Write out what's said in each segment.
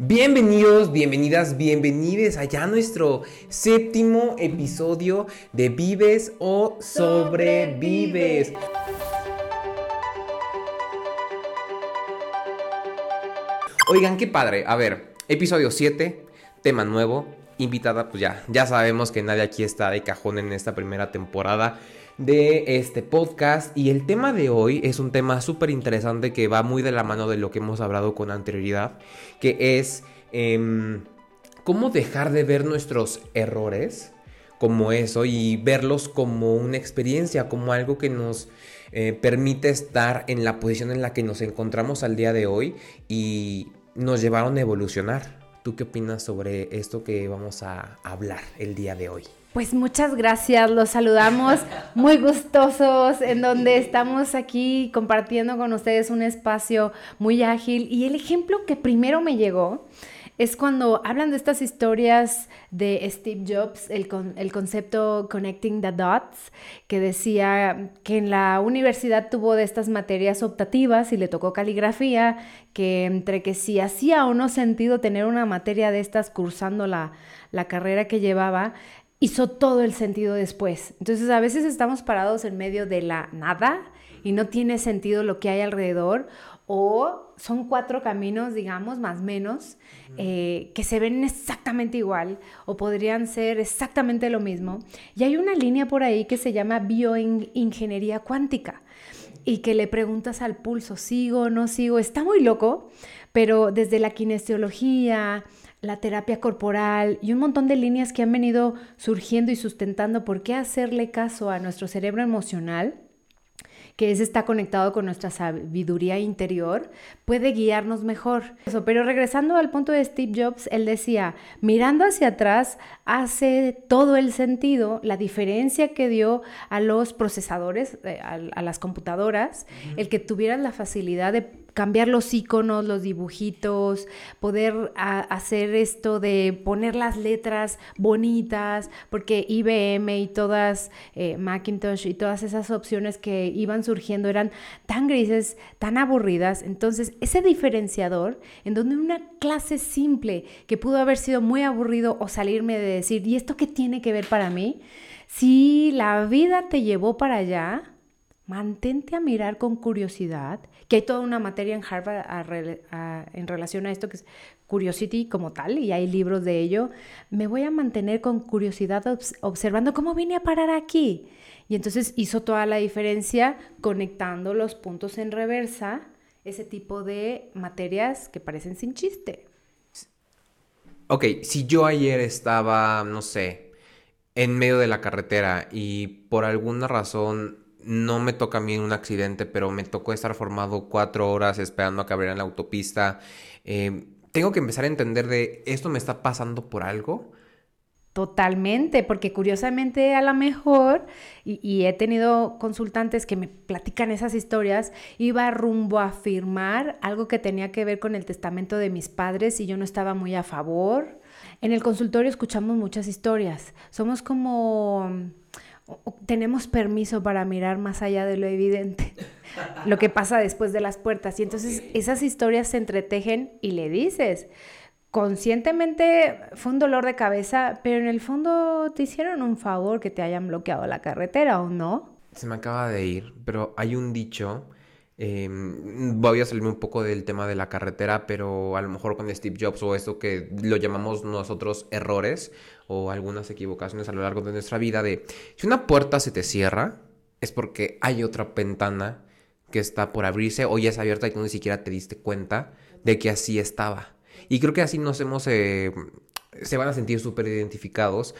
Bienvenidos, bienvenidas, bienvenides allá a nuestro séptimo episodio de Vives o Sobrevives. Oigan, qué padre. A ver, episodio 7, tema nuevo, invitada, pues ya, ya sabemos que nadie aquí está de cajón en esta primera temporada de este podcast y el tema de hoy es un tema súper interesante que va muy de la mano de lo que hemos hablado con anterioridad, que es em, cómo dejar de ver nuestros errores como eso y verlos como una experiencia, como algo que nos eh, permite estar en la posición en la que nos encontramos al día de hoy y nos llevaron a evolucionar. ¿Tú qué opinas sobre esto que vamos a hablar el día de hoy? Pues muchas gracias, los saludamos muy gustosos en donde estamos aquí compartiendo con ustedes un espacio muy ágil. Y el ejemplo que primero me llegó es cuando hablan de estas historias de Steve Jobs, el, el, concepto Connecting the Dots, que decía que en la universidad tuvo de estas materias optativas y le tocó caligrafía, que entre que si hacía o no sentido tener una materia de estas cursando la, la carrera que llevaba, hizo todo el sentido después. Entonces a veces estamos parados en medio de la nada y no tiene sentido lo que hay alrededor o son cuatro caminos, digamos, más menos, eh, que se ven exactamente igual o podrían ser exactamente lo mismo. Y hay una línea por ahí que se llama bioingeniería cuántica y que le preguntas al pulso, sigo o no sigo, está muy loco, pero desde la kinesiología, la terapia corporal y un montón de líneas que han venido surgiendo y sustentando por qué hacerle caso a nuestro cerebro emocional que es está conectado con nuestra sabiduría interior, puede guiarnos mejor. Pero regresando al punto de Steve Jobs, él decía, mirando hacia atrás hace todo el sentido la diferencia que dio a los procesadores, eh, a, las computadoras, el que tuvieran la facilidad de cambiar los iconos, los dibujitos, poder hacer esto de poner las letras bonitas, porque IBM y todas, eh, Macintosh y todas esas opciones que iban surgiendo eran tan grises, tan aburridas. Entonces, ese diferenciador, en donde una clase simple que pudo haber sido muy aburrido o salirme de decir, ¿y esto qué tiene que ver para mí? Si la vida te llevó para allá, mantente a mirar con curiosidad, que hay toda una materia en Harvard en relación a esto que es Curiosity como tal, y hay libros de ello, me voy a mantener con curiosidad observando cómo vine a parar aquí. Y entonces hizo toda la diferencia conectando los puntos en reversa, ese tipo de materias que parecen sin chiste. Ok, si yo ayer estaba, no sé, en medio de la carretera y por alguna razón no me toca a mí un accidente, pero me tocó estar formado cuatro horas esperando a que abrieran la autopista. Eh, tengo que empezar a entender de esto me está pasando por algo. Totalmente, porque curiosamente a lo mejor, y, he tenido consultantes que me platican esas historias, iba rumbo a firmar algo que tenía que ver con el testamento de mis padres y yo no estaba muy a favor. En el consultorio escuchamos muchas historias. Somos como tenemos permiso para mirar más allá de lo evidente, lo que pasa después de las puertas. Y entonces esas historias se entretejen y le dices, conscientemente fue un dolor de cabeza, pero en el fondo te hicieron un favor que te hayan bloqueado la carretera o no. Se me acaba de ir, pero hay un dicho Em, voy a salirme un poco del tema de la carretera, pero a lo mejor con Steve Jobs o esto que lo llamamos nosotros errores o algunas equivocaciones a lo largo de nuestra vida de si una puerta se te cierra es porque hay otra ventana que está por abrirse o ya es abierta y tú ni siquiera te diste cuenta de que así estaba. Y creo que así nos hemos... Eh, se van a sentir súper identificados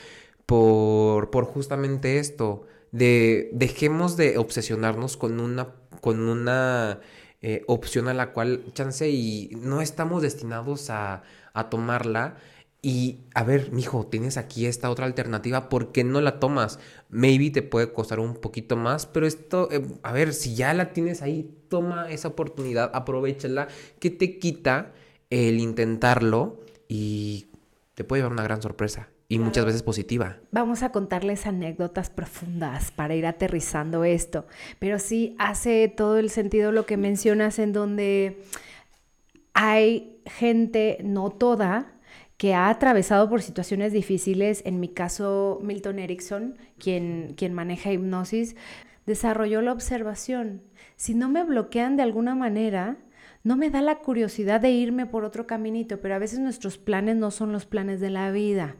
por, por justamente esto. De dejemos de obsesionarnos con una con una eh, opción a la cual chance y no estamos destinados a, a tomarla. Y a ver, mijo, tienes aquí esta otra alternativa, ¿por qué no la tomas? Maybe te puede costar un poquito más, pero esto, eh, a ver, si ya la tienes ahí, toma esa oportunidad, aprovechala, que te quita el intentarlo y te puede llevar una gran sorpresa y muchas veces positiva. Vamos a contarles anécdotas profundas para ir aterrizando esto, pero sí hace todo el sentido lo que mencionas en donde hay gente, no toda, que ha atravesado por situaciones difíciles. En mi caso, Milton Erickson, quien, quien maneja hipnosis, desarrolló la observación. Si no me bloquean de alguna manera, no me da la curiosidad de irme por otro caminito, pero a veces nuestros planes no son los planes de la vida.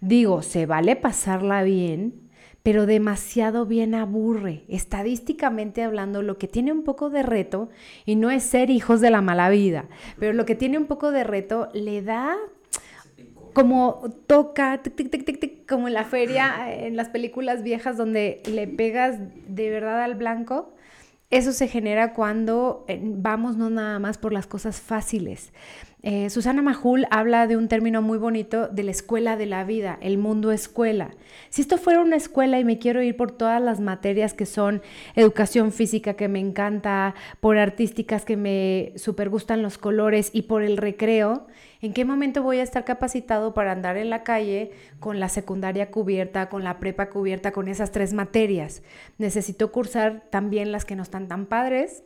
Digo, se vale pasarla bien, pero demasiado bien aburre. Estadísticamente hablando, lo que tiene un poco de reto, y no es ser hijos de la mala vida, pero lo que tiene un poco de reto le da como toca, como en la feria, en las películas viejas donde le pegas de verdad al blanco. Eso se genera cuando eh, vamos no nada más por las cosas fáciles. Eh, Susana Majul habla de un término muy bonito de la escuela de la vida, el mundo escuela. Si esto fuera una escuela y me quiero ir por todas las materias que son educación física que me encanta, por artísticas que me super gustan los colores y por el recreo, ¿en qué momento voy a estar capacitado para andar en la calle con la secundaria cubierta, con la prepa cubierta, con esas tres materias? Necesito cursar también las que no están tan padres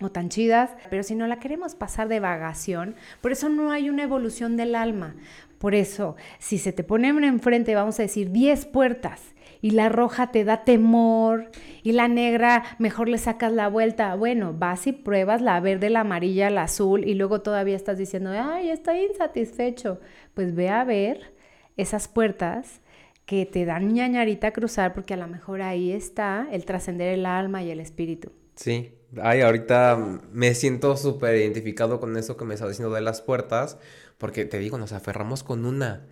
o tan chidas, pero si no la queremos pasar de vagación, por eso no hay una evolución del alma. Por eso, si se te ponen enfrente, vamos a decir 10 puertas y la roja te da temor y la negra mejor le sacas la vuelta, bueno, vas y pruebas la verde, la amarilla, la azul y luego todavía estás diciendo, ay, estoy insatisfecho. Pues ve a ver esas puertas que te dan ñañarita a cruzar porque a lo mejor ahí está el trascender el alma y el espíritu. Sí, Ay, ahorita me siento súper identificado con eso que me está diciendo de las puertas, porque te digo, nos aferramos con una,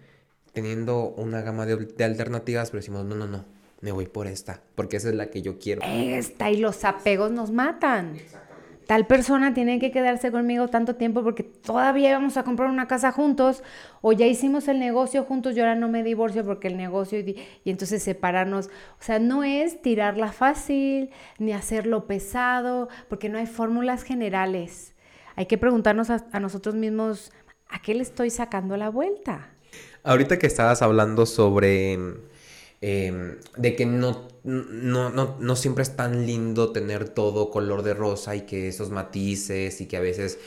teniendo una gama de, de alternativas, pero decimos, no, no, no, me voy por esta, porque esa es la que yo quiero. Esta, y los apegos nos matan. Exacto tal persona tiene que quedarse conmigo tanto tiempo porque todavía vamos a comprar una casa juntos o ya hicimos el negocio juntos y ahora no me divorcio porque el negocio y, y entonces separarnos. O sea, no es tirarla fácil ni hacerlo pesado porque no hay fórmulas generales. Hay que preguntarnos a, a nosotros mismos, ¿a qué le estoy sacando la vuelta? Ahorita que estabas hablando sobre Em, de que no, no, no, no, siempre es tan lindo tener todo color de rosa y que esos matices y que a veces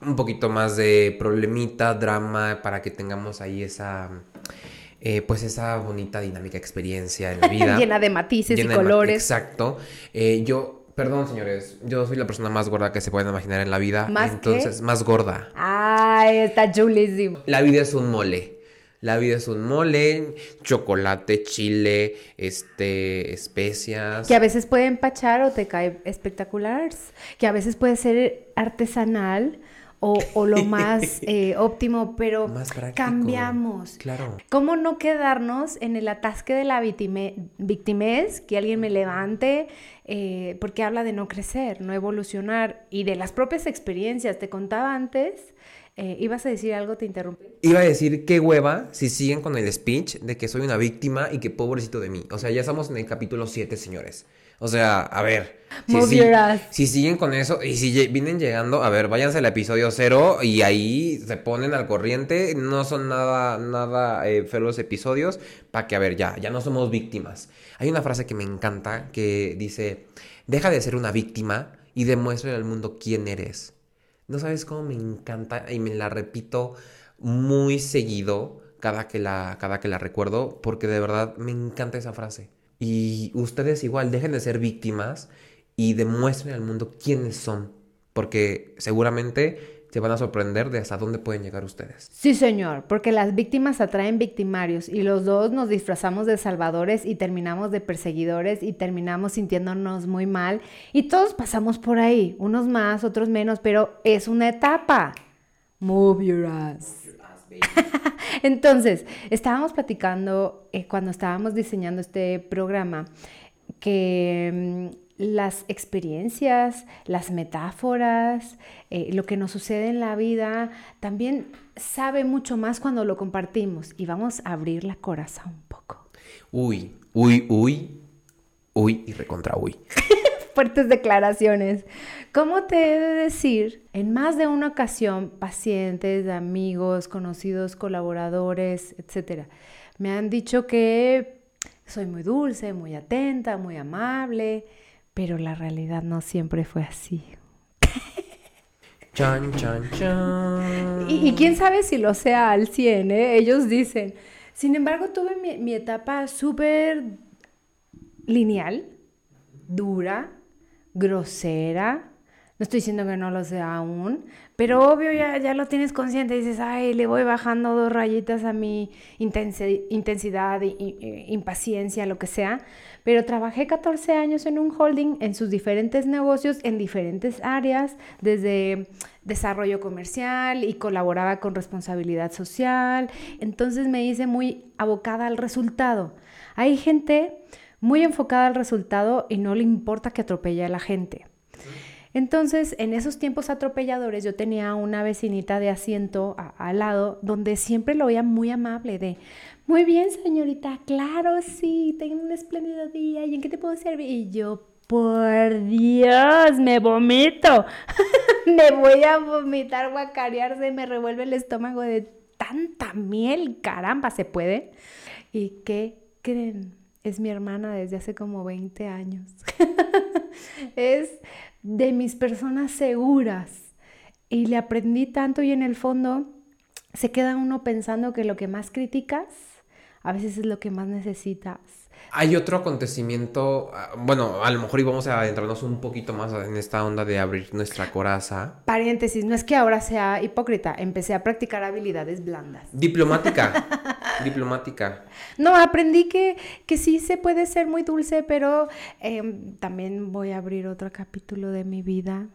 un poquito más de problemita, drama, para que tengamos ahí esa... Eh, pues esa bonita dinámica experiencia en la vida. Llena de matices y colores. exacto. Eh, yo, perdón señores, yo soy la persona más gorda que se pueden imaginar en la vida. ¿Más Entonces, más gorda. Ay, está chulísimo. La vida es un mole. La vida es un mole, chocolate, chile, este, especias. Que a veces puede empachar o te cae espectacular. Que a veces puede ser artesanal o, lo más eh, óptimo, pero cambiamos. Claro. ¿Cómo no quedarnos en el atasque de la victimez, que alguien me levante, eh, porque habla de no crecer, no evolucionar y de las propias experiencias? Te contaba antes eh, ¿Ibas a decir algo? Te interrumpí. Iba a decir qué hueva si siguen con el speech de que soy una víctima y que pobrecito de mí. O sea, ya estamos en el capítulo 7, señores. O sea, a ver. Si, siguen con eso y si vienen llegando, a ver, váyanse al episodio 0 y ahí se ponen al corriente. No son nada, nada eh, feos episodios para que, a ver, ya, ya no somos víctimas. Hay una frase que me encanta que dice, deja de ser una víctima y demuestra al mundo quién eres. No sabes cómo me encanta y me la repito muy seguido cada que la, cada que la recuerdo, porque de verdad me encanta esa frase. Y ustedes igual, dejen de ser víctimas y demuestren al mundo quiénes son, porque seguramente se van a sorprender de hasta dónde pueden llegar ustedes. Sí, señor, porque las víctimas atraen victimarios y los dos nos disfrazamos de salvadores y terminamos de perseguidores y terminamos sintiéndonos muy mal y todos pasamos por ahí, unos más, otros menos, pero es una etapa. Move your ass. Entonces, estábamos platicando eh, cuando estábamos diseñando este programa que mm, las experiencias, las metáforas, eh, lo que nos sucede en la vida, también sabe mucho más cuando lo compartimos y vamos a abrir la coraza un poco. Uy, uy, uy, uy y recontra uy. Fuertes declaraciones. ¿Cómo te he de decir? En más de una ocasión, pacientes, amigos, conocidos, colaboradores, etcétera, me han dicho que soy muy dulce, muy atenta, muy amable, pero la realidad no siempre fue así. Chan, chan, chan. Y, quién sabe si lo sea al 100, ¿eh? Ellos dicen. Sin embargo, tuve mi, mi etapa súper lineal, dura, grosera, no estoy diciendo que no lo sea aún, pero obvio ya, ya lo tienes consciente. Dices, ay, le voy bajando dos rayitas a mi intensidad, impaciencia, lo que sea. Pero trabajé 14 años en un holding, en sus diferentes negocios, en diferentes áreas, desde desarrollo comercial y colaboraba con responsabilidad social. Entonces me hice muy abocada al resultado. Hay gente muy enfocada al resultado y no le importa que atropelle a la gente. Entonces, en esos tiempos atropelladores, yo tenía una vecinita de asiento al lado donde siempre lo veía muy amable de, muy bien, señorita, claro, sí, tengo un espléndido día, ¿y en qué te puedo servir? Y yo, por Dios, me vomito, me voy a vomitar, guacarearse, me revuelve el estómago de tanta miel, caramba, ¿se puede? ¿Y qué creen? Es mi hermana desde hace como 20 años. es de mis personas seguras. Y le aprendí tanto y en el fondo se queda uno pensando que lo que más criticas a veces es lo que más necesitas. Hay otro acontecimiento, ah, bueno, a lo mejor íbamos a adentrarnos un poquito más en esta onda de abrir nuestra coraza. Paréntesis, no es que ahora sea hipócrita, empecé a practicar habilidades blandas. Diplomática, diplomática. No, aprendí que, que sí se puede ser muy dulce, pero em, también voy a abrir otro capítulo de mi vida.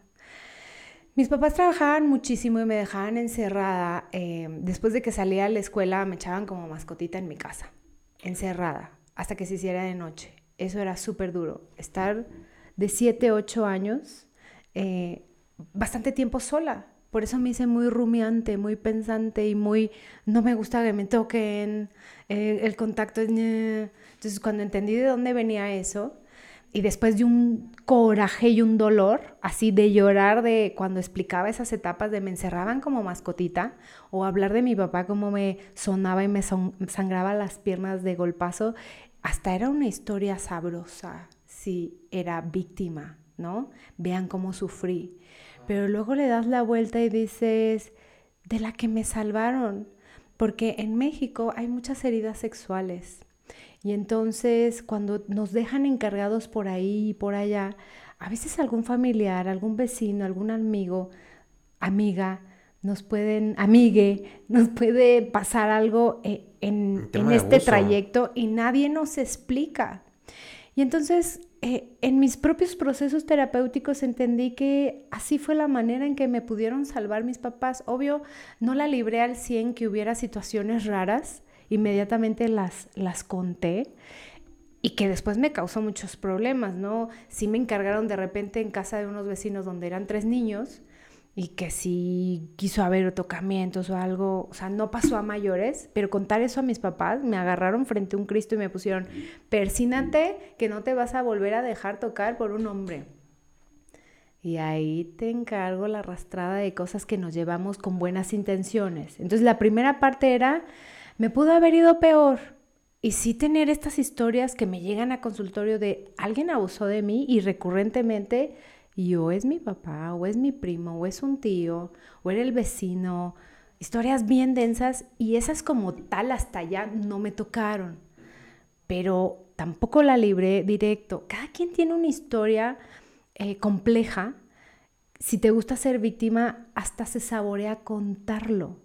Mis papás trabajaban muchísimo y me dejaban encerrada. Em, después de que salía a la escuela me echaban como mascotita en mi casa, encerrada hasta que se hiciera de noche. Eso era súper duro. Estar de 7, 8 años, eh, bastante tiempo sola. Por eso me hice muy rumiante, muy pensante y muy, no me gusta que me toquen, eh, el contacto. Entonces cuando entendí de dónde venía eso, y después de un coraje y un dolor, así de llorar de cuando explicaba esas etapas de me encerraban como mascotita, o hablar de mi papá como me sonaba y me sangraba las piernas de golpazo, hasta era una historia sabrosa si era víctima, ¿no? Vean cómo sufrí. Pero luego le das la vuelta y dices, de la que me salvaron, porque en México hay muchas heridas sexuales. Y entonces cuando nos dejan encargados por ahí y por allá, a veces algún familiar, algún vecino, algún amigo, amiga, nos pueden, amigue, nos puede pasar algo eh, en, este trayecto y nadie nos explica. Y entonces, eh, en mis propios procesos terapéuticos entendí que así fue la manera en que me pudieron salvar mis papás. Obvio, no la libré al 100 que hubiera situaciones raras, inmediatamente las, las conté y que después me causó muchos problemas, ¿no? Sí me encargaron de repente en casa de unos vecinos donde eran tres niños y que si quiso haber tocamientos o algo, o sea, no pasó a mayores, pero contar eso a mis papás, me agarraron frente a un Cristo y me pusieron, persínate que no te vas a volver a dejar tocar por un hombre. Y ahí te encargo la arrastrada de cosas que nos llevamos con buenas intenciones. Entonces la primera parte era, me pudo haber ido peor. Y sí tener estas historias que me llegan a consultorio de alguien abusó de mí y recurrentemente y o es mi papá, o es mi primo, o es un tío, o era el vecino. Historias bien densas y esas como tal hasta allá no me tocaron. Pero tampoco la libré directo. Cada quien tiene una historia eh, compleja. Si te gusta ser víctima, hasta se saborea contarlo.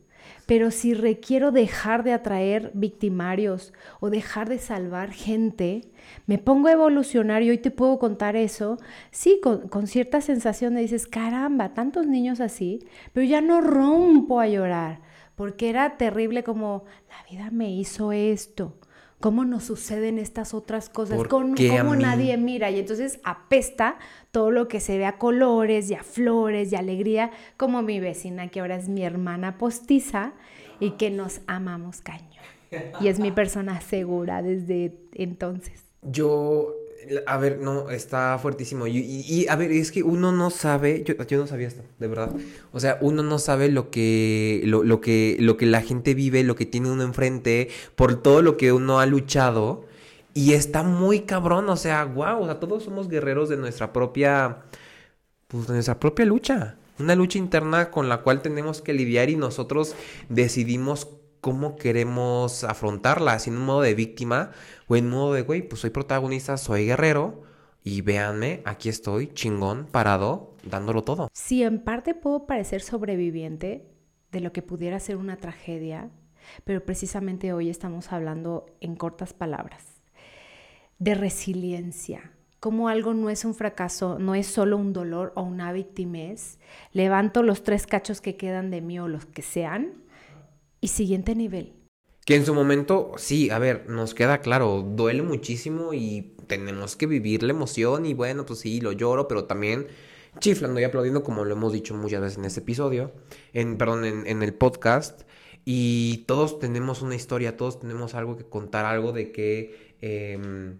Pero si requiero dejar de atraer victimarios o dejar de salvar gente, me pongo a evolucionar y hoy te puedo contar eso, sí, con, cierta sensación de dices, caramba, tantos niños así, pero ya no rompo a llorar, porque era terrible como, la vida me hizo esto, cómo nos suceden estas otras cosas, cómo nadie mira y entonces apesta todo lo que se ve a colores y a flores y alegría, como mi vecina que ahora es mi hermana postiza y que nos amamos caño. Y es mi persona segura desde entonces. Yo, a ver, no, está fuertísimo. Y, a ver, es que uno no sabe, yo, yo, no sabía esto, de verdad. O sea, uno no sabe lo que, lo, lo, que, lo que la gente vive, lo que tiene uno enfrente, por todo lo que uno ha luchado. Y está muy cabrón, o sea, wow, o sea, todos somos guerreros de nuestra propia, pues de nuestra propia lucha. una lucha interna con la cual tenemos que lidiar y nosotros decidimos cómo queremos afrontarla, si en un modo de víctima o en modo de, güey, pues soy protagonista, soy guerrero y véanme, aquí estoy, chingón, parado, dándolo todo. Si en parte puedo parecer sobreviviente de lo que pudiera ser una tragedia, pero precisamente hoy estamos hablando en cortas palabras de resiliencia, como algo no es un fracaso, no es solo un dolor o una victimez, levanto los tres cachos que quedan de mí o los que sean y siguiente nivel. Que en su momento, sí, a ver, nos queda claro, duele muchísimo y tenemos que vivir la emoción y bueno, pues sí, lo lloro, pero también chiflando y aplaudiendo como lo hemos dicho muchas veces en este episodio, en, perdón, en, el podcast. Y todos tenemos una historia, todos tenemos algo que contar, algo de que... Em,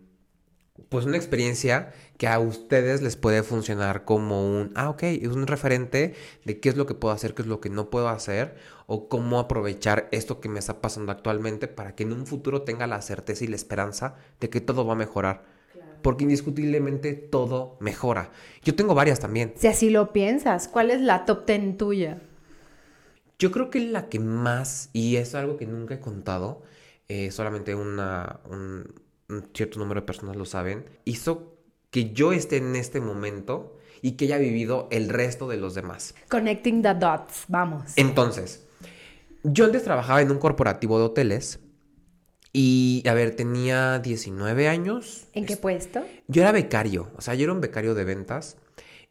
pues una experiencia que a ustedes les puede funcionar como un, ah, ok, es un referente de qué es lo que puedo hacer, qué es lo que no puedo hacer, o cómo aprovechar esto que me está pasando actualmente para que en un futuro tenga la certeza y la esperanza de que todo va a mejorar. Porque indiscutiblemente todo mejora. Yo tengo varias también. Si así lo piensas, ¿cuál es la top ten tuya? Yo creo que la que más, y es algo que nunca he contado, eh, solamente una, un, un cierto número de personas lo saben, hizo que yo esté en este momento y que haya vivido el resto de los demás. Connecting the dots, vamos. Entonces, yo antes trabajaba en un corporativo de hoteles y, a ver, tenía 19 años. ¿En qué puesto? Yo era becario, o sea, yo era un becario de ventas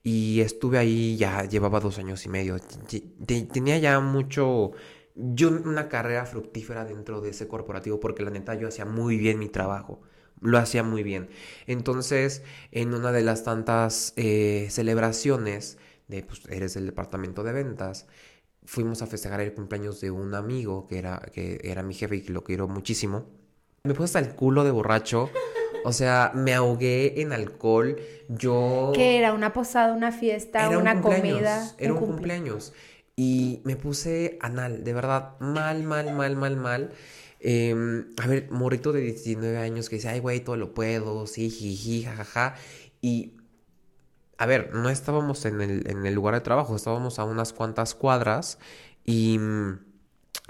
y estuve ahí ya, llevaba dos años y medio. Tenía ya mucho, yo una carrera fructífera dentro de ese corporativo porque la neta yo hacía muy bien mi trabajo. Lo hacía muy bien. Entonces, en una de las tantas eh, celebraciones de, pues, eres del departamento de ventas, fuimos a festejar el cumpleaños de un amigo que era, que era mi jefe y que lo quiero muchísimo. Me puse hasta el culo de borracho. O sea, me ahogué en alcohol. Yo. ¿Qué era? ¿Una posada, una fiesta, una comida? Era un, cumpleaños. Y me puse anal, de verdad, mal, mal, mal, mal, mal. Em, a ver, morrito de 19 años que dice, ay, güey, todo lo puedo, sí, jiji, jajaja. Y, a ver, no estábamos en el, en el lugar de trabajo, estábamos a unas cuantas cuadras. Y,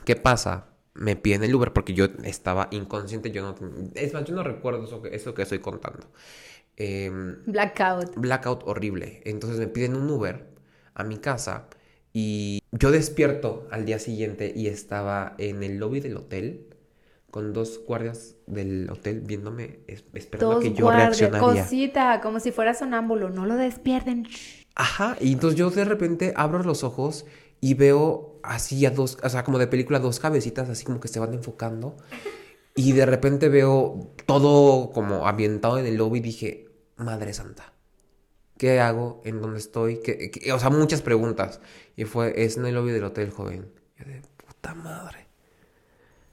¿qué pasa? Me piden el Uber porque yo estaba inconsciente, yo no... Es más, yo no recuerdo eso que, eso que estoy contando. Em, blackout. Blackout horrible. Entonces me piden un Uber a mi casa y yo despierto al día siguiente y estaba en el lobby del hotel con dos guardias del hotel viéndome, esperando que yo guardias, reaccionaría. Cosita, como si fuera sonámbulo, no lo despierten. Ajá, y entonces yo de repente abro los ojos y veo así a dos, o sea, como de película, dos cabecitas así como que se van enfocando. Y de repente veo todo como ambientado en el lobby y dije, Madre Santa. ¿Qué hago? ¿En dónde estoy? o sea, muchas preguntas. Y fue, es en el lobby del hotel, joven. Yo de puta madre.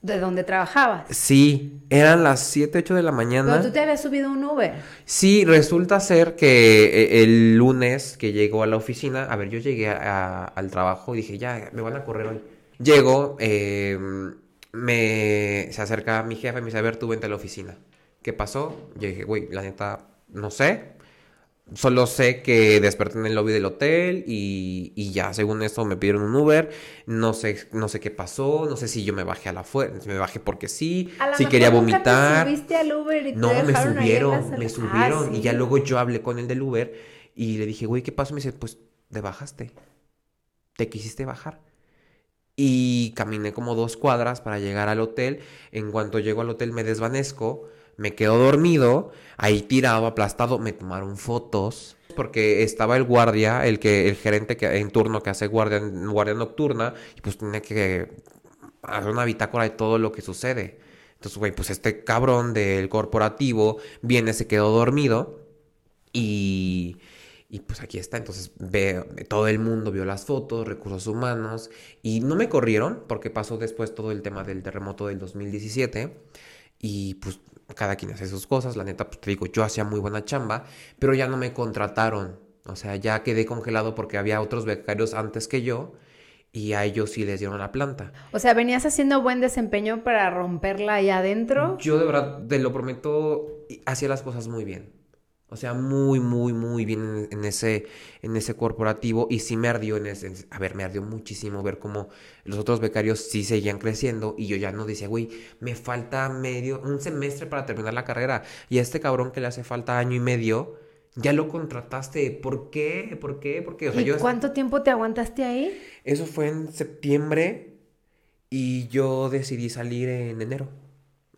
¿De dónde trabajabas? Sí, eran las 7, 8 de la mañana. ¿Pero tú te habías subido un Uber? Sí, resulta ser que eh, el lunes que llegó a la oficina, a ver, yo llegué al trabajo y dije, ya, me van a correr hoy. Llego, em, me, se acerca mi jefe y me dice, a ver, tú vente a la oficina. ¿Qué pasó? Yo dije, güey, la neta, no sé. Solo sé que desperté en el lobby del hotel y, ya, según esto me pidieron un Uber. No sé, no sé qué pasó, no sé si yo me bajé a la fuerza, me bajé porque sí, si quería vomitar. al Uber y no, me subieron, me subieron y ya luego yo hablé con el del Uber y le dije, güey, ¿qué pasó? Me dice, pues te bajaste, te quisiste bajar. Y caminé como dos cuadras para llegar al hotel. En cuanto llego al hotel me desvanezco me quedo dormido, ahí tirado, aplastado, me tomaron fotos porque estaba el guardia, el que el gerente que en turno que hace guardia guardia nocturna y pues tiene que hacer una bitácora de todo lo que sucede. Entonces, güey, pues este cabrón del corporativo viene, se quedó dormido y y pues aquí está, entonces ve, todo el mundo vio las fotos, recursos humanos, y no me corrieron porque pasó después todo el tema del terremoto del 2017, y pues cada quien hace sus cosas, la neta, pues te digo, yo hacía muy buena chamba, pero ya no me contrataron, o sea, ya quedé congelado porque había otros becarios antes que yo y a ellos sí les dieron la planta. O sea, venías haciendo buen desempeño para romperla ahí adentro. Yo de verdad, te lo prometo, hacía las cosas muy bien. O sea, muy, muy, muy bien en, ese, en ese corporativo. Y sí me ardió en ese. A ver, me ardió muchísimo ver cómo los otros becarios sí seguían creciendo. Y yo ya no decía, güey, me falta medio, un semestre para terminar la carrera. Y a este cabrón que le hace falta año y medio, ya lo contrataste. ¿Por qué? ¿Por qué? ¿Por qué? O sea, ¿Y cuánto tiempo te aguantaste ahí? Eso fue en septiembre. Y yo decidí salir en enero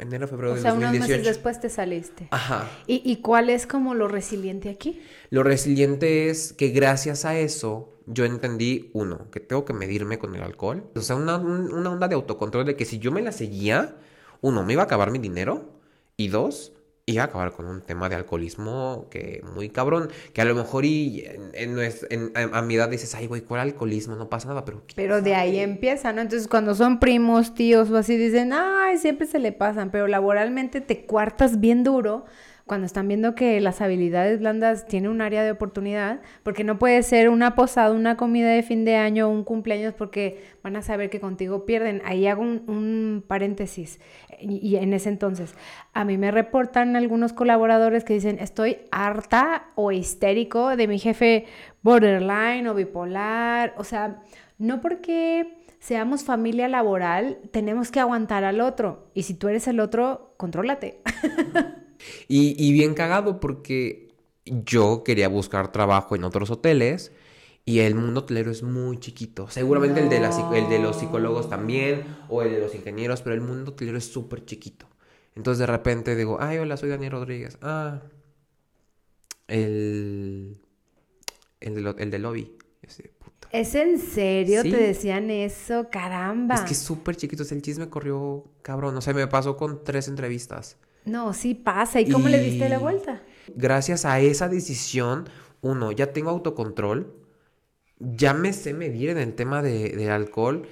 enero, febrero o sea, unos meses después te saliste. Ajá. ¿Y, ¿Y, cuál es como lo resiliente aquí? Lo resiliente es que gracias a eso yo entendí, uno, que tengo que medirme con el alcohol. O sea, una, una onda de autocontrol de que si yo me la seguía, uno, me iba a acabar mi dinero. Y dos, y a acabar con un tema de alcoholismo que muy cabrón, que a lo mejor y en, en, a mi edad dices, ay, güey, ¿cuál alcoholismo? No pasa nada, pero... Pero de ahí empieza, ¿no? Entonces cuando son primos, tíos o así, dicen, ay, siempre se le pasan, pero laboralmente te cuartas bien duro cuando están viendo que las habilidades blandas tienen un área de oportunidad, porque no puede ser una posada, una comida de fin de año, un cumpleaños, porque van a saber que contigo pierden. Ahí hago un, paréntesis. Y, en ese entonces, a mí me reportan algunos colaboradores que dicen, estoy harta o histérico de mi jefe borderline o bipolar. O sea, no porque seamos familia laboral, tenemos que aguantar al otro. Y si tú eres el otro, contrólate. Y, bien cagado porque yo quería buscar trabajo en otros hoteles y el mundo hotelero es muy chiquito. Seguramente el, de el de los psicólogos también o el de los ingenieros, pero el mundo hotelero es súper chiquito. Entonces de repente digo, ay, hola, soy Daniel Rodríguez. Ah, el, el, de, el de lobby. ¿Es en serio? ¿Te decían eso? Caramba. Es que es súper chiquito. el chisme corrió cabrón. O sea, me pasó con tres entrevistas. No, sí pasa. ¿Y cómo le diste la vuelta? Gracias a esa decisión, uno, ya tengo autocontrol, ya me sé medir en el tema de, alcohol,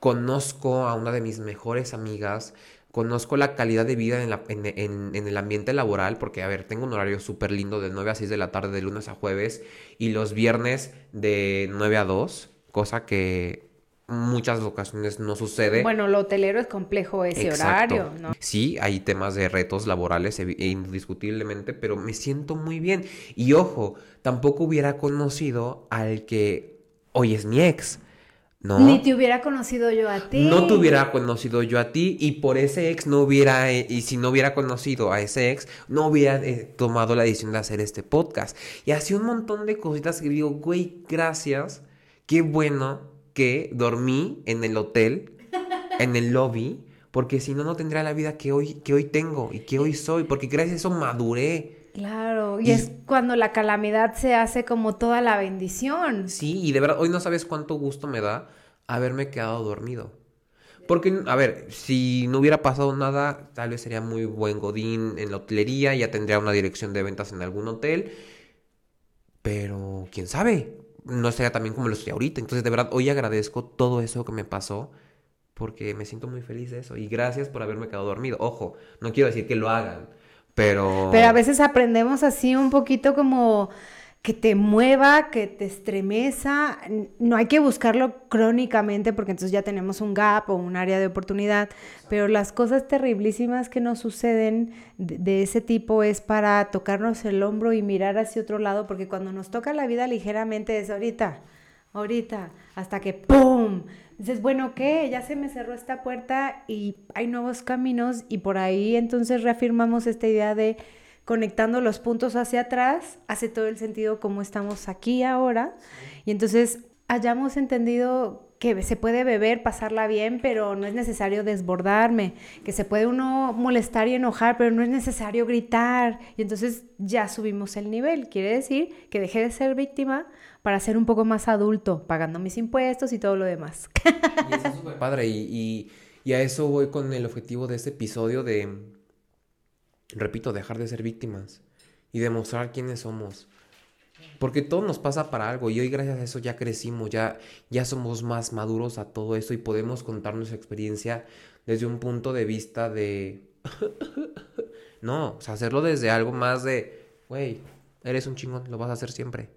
conozco a una de mis mejores amigas, conozco la calidad de vida en, en, el ambiente laboral, porque, a ver, tengo un horario súper lindo de 9 a 6 de la tarde, de lunes a jueves, y los viernes de 9 a 2, cosa que muchas ocasiones no sucede. Bueno, lo hotelero es complejo ese horario, ¿no? Sí, hay temas de retos laborales indiscutiblemente, pero me siento muy bien. Y ojo, tampoco hubiera conocido al que hoy es mi ex. ¿No? Ni te hubiera conocido yo a ti. No te hubiera conocido yo a ti y por ese ex no hubiera, eh, y si no hubiera conocido a ese ex, no hubiera eh, tomado la decisión de hacer este podcast. Y así un montón de cositas que digo, güey, gracias, qué bueno que dormí en el hotel, en el lobby, porque si no, no tendría la vida que hoy, que hoy tengo y que hoy soy, porque gracias a eso maduré. Claro, y, es cuando la calamidad se hace como toda la bendición. Sí, y de verdad, hoy no sabes cuánto gusto me da haberme quedado dormido. Porque, a ver, si no hubiera pasado nada, tal vez sería muy buen godín en la hotelería, ya tendría una dirección de ventas en algún hotel. Pero, quién sabe, no sería también como lo estoy ahorita. Entonces, de verdad, hoy agradezco todo eso que me pasó porque me siento muy feliz de eso. Y gracias por haberme quedado dormido. Ojo, no quiero decir que lo hagan, pero... Pero a veces aprendemos así un poquito como que te mueva, que te estremeza. No hay que buscarlo crónicamente porque entonces ya tenemos un gap o un área de oportunidad, pero las cosas terriblísimas que nos suceden de, ese tipo es para tocarnos el hombro y mirar hacia otro lado, porque cuando nos toca la vida ligeramente es ahorita, ahorita, hasta que ¡pum! Dices, bueno, ¿qué? Ya se me cerró esta puerta y hay nuevos caminos y por ahí entonces reafirmamos esta idea de conectando los puntos hacia atrás, hace todo el sentido como estamos aquí ahora. Y entonces hayamos entendido que se puede beber, pasarla bien, pero no es necesario desbordarme, que se puede uno molestar y enojar, pero no es necesario gritar. Y entonces ya subimos el nivel. Quiere decir que dejé de ser víctima para ser un poco más adulto, pagando mis impuestos y todo lo demás. Y eso es súper padre. y a eso voy con el objetivo de este episodio de repito, dejar de ser víctimas y demostrar quiénes somos. Porque todo nos pasa para algo y hoy gracias a eso ya crecimos, ya, ya somos más maduros a todo eso y podemos contar nuestra experiencia desde un punto de vista de... no, o sea, hacerlo desde algo más de, güey, eres un chingón, lo vas a hacer siempre.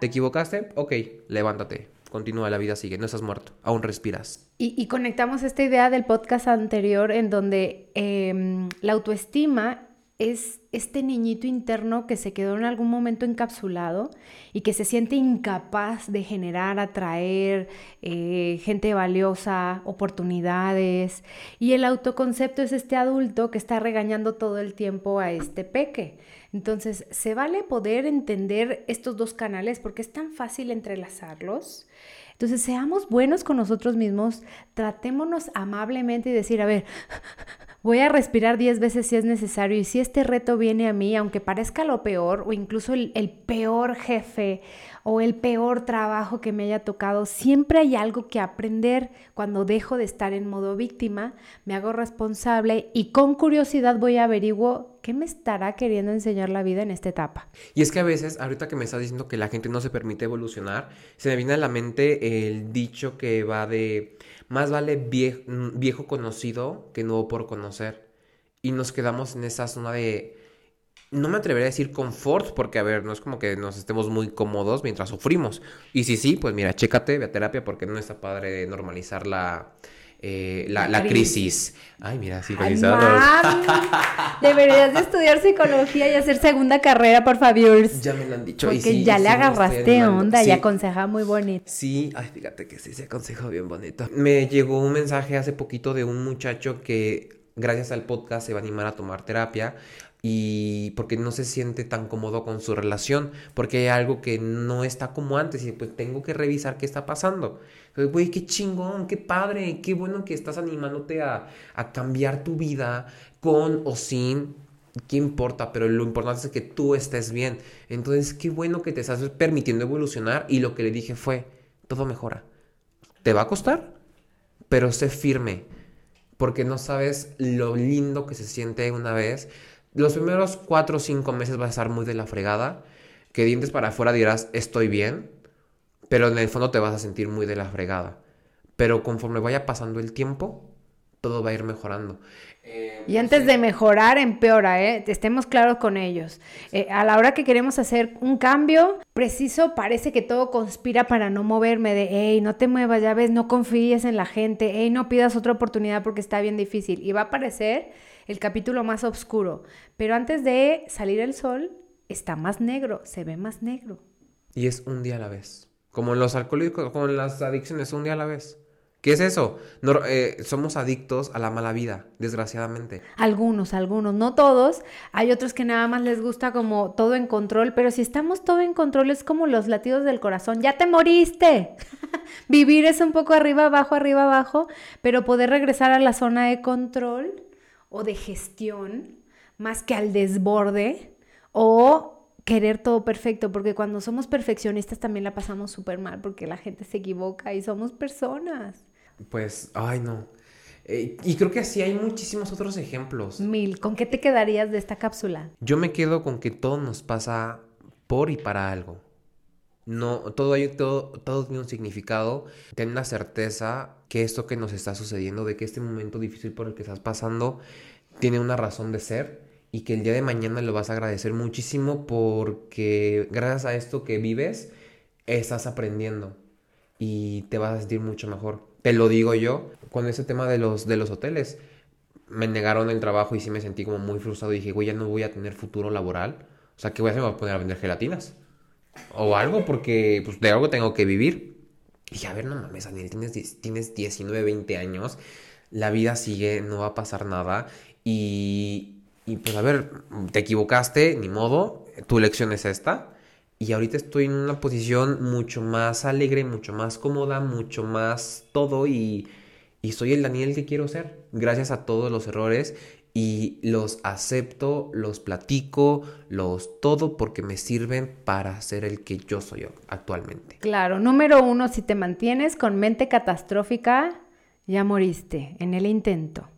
¿Te equivocaste? Ok, levántate, continúa, la vida sigue, no estás muerto, aún respiras. Y, conectamos esta idea del podcast anterior en donde em, la autoestima es este niñito interno que se quedó en algún momento encapsulado y que se siente incapaz de generar, atraer eh, gente valiosa, oportunidades. Y el autoconcepto es este adulto que está regañando todo el tiempo a este peque. Entonces, se vale poder entender estos dos canales porque es tan fácil entrelazarlos. Entonces, seamos buenos con nosotros mismos, tratémonos amablemente y decir, a ver, Voy a respirar 10 veces si es necesario y si este reto viene a mí, aunque parezca lo peor o incluso el, el, peor jefe o el peor trabajo que me haya tocado, siempre hay algo que aprender cuando dejo de estar en modo víctima, me hago responsable y con curiosidad voy a averiguo qué me estará queriendo enseñar la vida en esta etapa. Y es que a veces, ahorita que me estás diciendo que la gente no se permite evolucionar, se me viene a la mente el dicho que va de más vale viejo, conocido que nuevo por conocer. Y nos quedamos en esa zona de, no me atrevería a decir confort, porque a ver, no es como que nos estemos muy cómodos mientras sufrimos. Y si sí, pues mira, chécate, ve a terapia, porque no está padre normalizar la, eh, la, la, crisis. Ay, mira, psicolizados. Deberías de estudiar psicología y hacer segunda carrera, por favor. Ya me lo han dicho. Porque ya le agarraste onda y aconseja muy bonito. Sí, ay, fíjate que sí se aconseja bien bonito. Me llegó un mensaje hace poquito de un muchacho que gracias al podcast se va a animar a tomar terapia y porque no se siente tan cómodo con su relación, porque hay algo que no está como antes y pues tengo que revisar qué está pasando. Entonces, güey, qué chingón, qué padre, qué bueno que estás animándote a, a cambiar tu vida con o sin, qué importa, pero lo importante es que tú estés bien. Entonces, qué bueno que te estás permitiendo evolucionar y lo que le dije fue, todo mejora. ¿Te va a costar? Pero sé firme, porque no sabes lo lindo que se siente una vez los primeros cuatro o cinco meses vas a estar muy de la fregada, que dientes para afuera dirás estoy bien, pero en el fondo te vas a sentir muy de la fregada. Pero conforme vaya pasando el tiempo, todo va a ir mejorando. y antes de mejorar, empeora, ¿eh? Estemos claros con ellos. Eh, a la hora que queremos hacer un cambio, preciso, parece que todo conspira para no moverme de, hey, no te muevas, ya ves, no confíes en la gente, hey, no pidas otra oportunidad porque está bien difícil. Y va a parecer el capítulo más oscuro. Pero antes de salir el sol, está más negro, se ve más negro. Y es un día a la vez. Como en los alcohólicos, como en las adicciones, un día a la vez. ¿Qué es eso? Eh, somos adictos a la mala vida, desgraciadamente. Algunos, algunos, no todos. Hay otros que nada más les gusta como todo en control, pero si estamos todo en control es como los latidos del corazón. Ya te moriste. Vivir es un poco arriba, abajo, arriba, abajo, pero poder regresar a la zona de control o de gestión más que al desborde o querer todo perfecto, porque cuando somos perfeccionistas también la pasamos súper mal, porque la gente se equivoca y somos personas. Pues, ay no. Eh, y creo que así hay muchísimos otros ejemplos. Mil. ¿Con qué te quedarías de esta cápsula? Yo me quedo con que todo nos pasa por y para algo. No, todo, hay, todo, tiene un significado. Ten la certeza que esto que nos está sucediendo, de que este momento difícil por el que estás pasando, tiene una razón de ser y que el día de mañana lo vas a agradecer muchísimo porque gracias a esto que vives, estás aprendiendo y te vas a sentir mucho mejor. Te lo digo yo, con ese tema de los, de los hoteles, me negaron el trabajo y sí me sentí como muy frustrado. Dije, güey, ya no voy a tener futuro laboral. O sea, ¿qué voy a hacer? Me voy a poner a vender gelatinas o algo porque pues de algo tengo que vivir. Y dije, a ver, no mames, Daniel, tienes, tienes 19, 20 años, la vida sigue, no va a pasar nada. Y, y pues a ver, te equivocaste, ni modo, tu lección es esta. Y ahorita estoy en una posición mucho más alegre, mucho más cómoda, mucho más todo y, y soy el Daniel que quiero ser. Gracias a todos los errores y los acepto, los platico, los todo porque me sirven para ser el que yo soy actualmente. Claro, número uno, si te mantienes con mente catastrófica, ya moriste en el intento.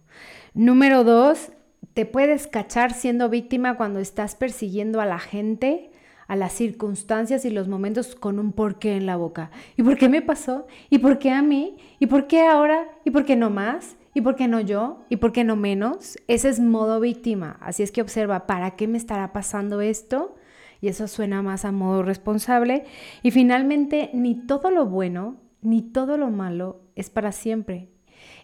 Número dos, te puedes cachar siendo víctima cuando estás persiguiendo a la gente, a las circunstancias y los momentos con un porqué en la boca. ¿Y por qué me pasó? ¿Y por qué a mí? ¿Y por qué ahora? ¿Y por qué no más? ¿Y por qué no yo? ¿Y por qué no menos? Ese es modo víctima. Así es que observa, ¿para qué me estará pasando esto? Y eso suena más a modo responsable. Y finalmente, ni todo lo bueno ni todo lo malo es para siempre.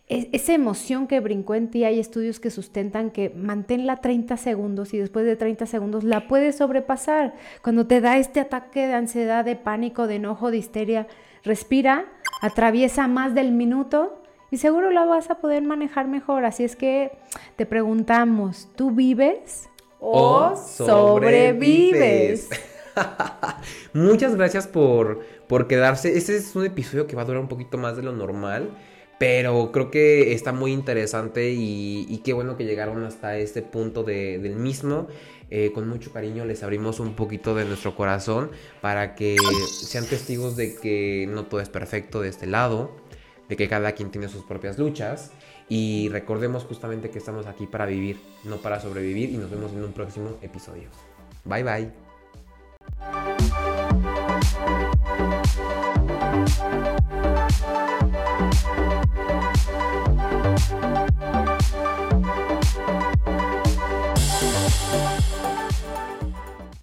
esa emoción que brincó en ti, hay estudios que sustentan que manténla 30 segundos y después de 30 segundos la puedes sobrepasar. Cuando te da este ataque de ansiedad, de pánico, de enojo, de histeria, respira, atraviesa más del minuto y seguro la vas a poder manejar mejor. Así es que te preguntamos, ¿tú vives o, sobrevives? Muchas gracias por, por quedarse. Este es un episodio que va a durar un poquito más de lo normal. Pero creo que está muy interesante y, qué bueno que llegaron hasta este punto del mismo. Eh, con mucho cariño les abrimos un poquito de nuestro corazón para que sean testigos de que no todo es perfecto de este lado, de que cada quien tiene sus propias luchas y recordemos justamente que estamos aquí para vivir, no para sobrevivir y nos vemos en un próximo episodio. Bye bye.